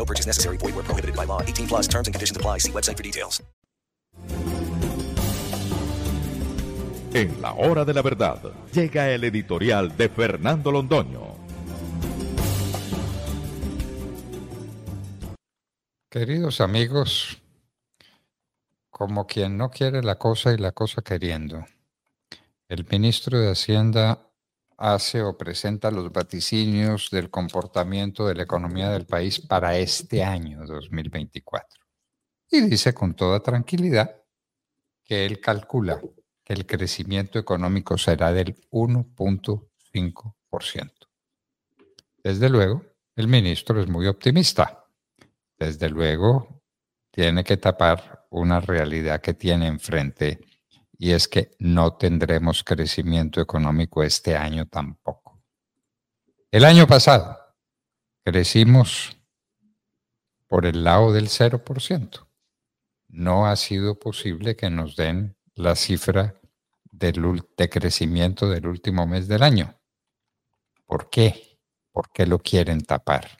No purchase necessary. Void where prohibited by law. 18 plus terms and conditions apply. See website for details. En la hora de la verdad, llega el editorial de Fernando Londoño. Queridos amigos, como quien no quiere la cosa y la cosa queriendo, el ministro de Hacienda hace o presenta los vaticinios del comportamiento de la economía del país para este año 2024. Y dice con toda tranquilidad que él calcula que el crecimiento económico será del 1.5%. Desde luego, el ministro es muy optimista. Desde luego, tiene que tapar una realidad que tiene enfrente y es que no tendremos crecimiento económico este año tampoco. El año pasado crecimos por el lado del 0%. No ha sido posible que nos den la cifra del, de crecimiento del último mes del año. ¿Por qué? ¿Por qué lo quieren tapar?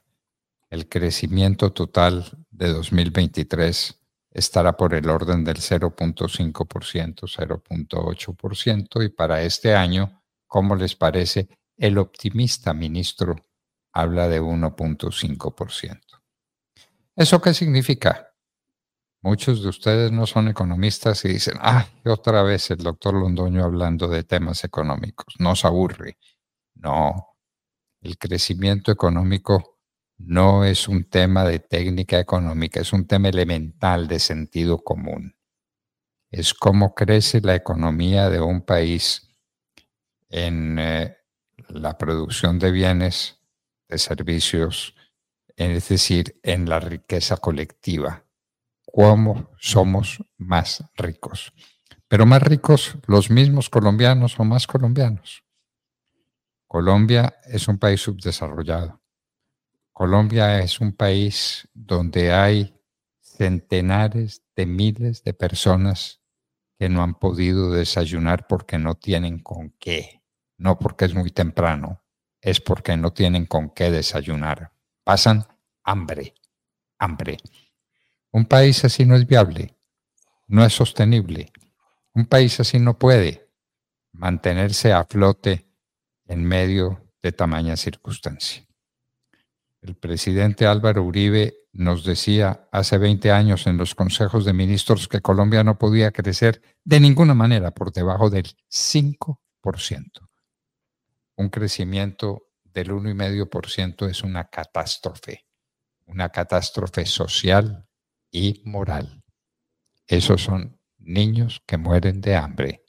El crecimiento total de 2023 estará por el orden del 0.5%, 0.8%. Y para este año, ¿cómo les parece? El optimista ministro habla de 1.5%. ¿Eso qué significa? Muchos de ustedes no son economistas y dicen, ah, otra vez el doctor Londoño hablando de temas económicos. Nos aburre. No, el crecimiento económico no es un tema de técnica económica, es un tema elemental de sentido común. Es cómo crece la economía de un país en eh, la producción de bienes, de servicios, es decir, en la riqueza colectiva. Cómo somos más ricos. Pero más ricos los mismos colombianos o más colombianos. Colombia es un país subdesarrollado Colombia es un país donde hay centenares de miles de personas que no han podido desayunar porque no tienen con qué. No porque es muy temprano, es porque no tienen con qué desayunar. Pasan hambre, hambre. Un país así no es viable, no es sostenible. Un país así no puede mantenerse a flote en medio de tamaña circunstancia. El presidente Álvaro Uribe nos decía hace 20 años en los consejos de ministros que Colombia no podía crecer de ninguna manera por debajo del 5%. Un crecimiento del 1,5% es una catástrofe, una catástrofe social y moral. Esos son niños que mueren de hambre.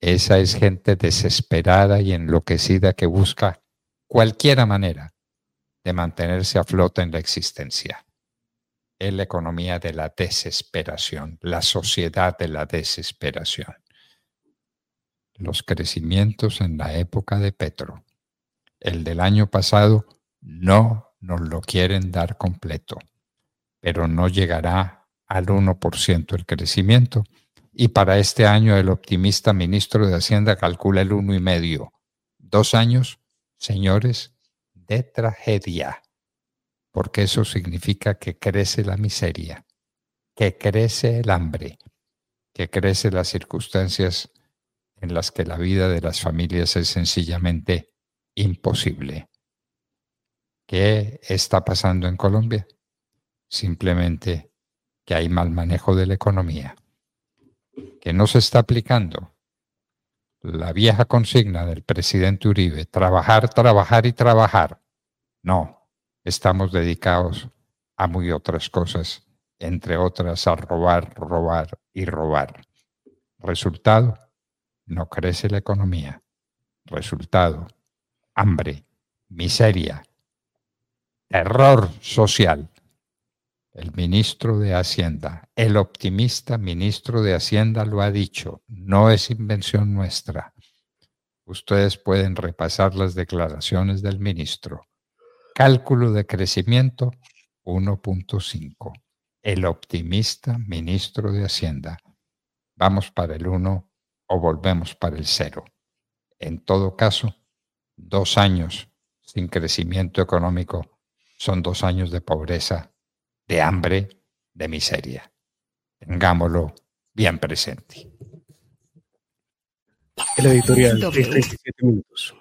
Esa es gente desesperada y enloquecida que busca cualquier manera de mantenerse a flote en la existencia. Es la economía de la desesperación, la sociedad de la desesperación. Los crecimientos en la época de Petro, el del año pasado, no nos lo quieren dar completo, pero no llegará al 1% el crecimiento. Y para este año el optimista ministro de Hacienda calcula el 1,5%. Dos años, señores, de tragedia, porque eso significa que crece la miseria, que crece el hambre, que crece las circunstancias en las que la vida de las familias es sencillamente imposible. ¿Qué está pasando en Colombia? Simplemente que hay mal manejo de la economía, que no se está aplicando la vieja consigna del presidente Uribe, trabajar, trabajar y trabajar. No, estamos dedicados a muy otras cosas, entre otras a robar, robar y robar. Resultado, no crece la economía. Resultado, hambre, miseria, terror social. El ministro de Hacienda, el optimista ministro de Hacienda lo ha dicho, no es invención nuestra. Ustedes pueden repasar las declaraciones del ministro. Cálculo de crecimiento 1.5. El optimista ministro de Hacienda. Vamos para el 1 o volvemos para el 0. En todo caso, dos años sin crecimiento económico son dos años de pobreza de hambre, de miseria. Tengámoslo bien presente. El editorial de 37 minutos.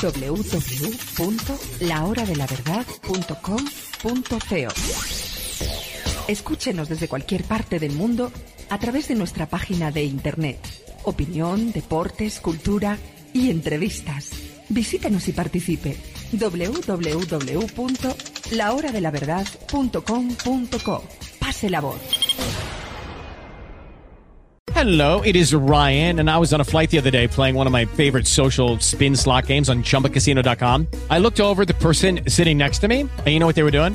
www.lahoradelaverdad.com.co Escúchenos desde cualquier parte del mundo a través de nuestra página de internet. Opinión, deportes, cultura y entrevistas. Visítenos y participe www.lahoradelaverdad.com.co. Pase la voz. Hello, it is Ryan, and I was on a flight the other day playing one of my favorite social spin slot games on chumbacasino.com. I looked over the person sitting next to me, and you know what they were doing?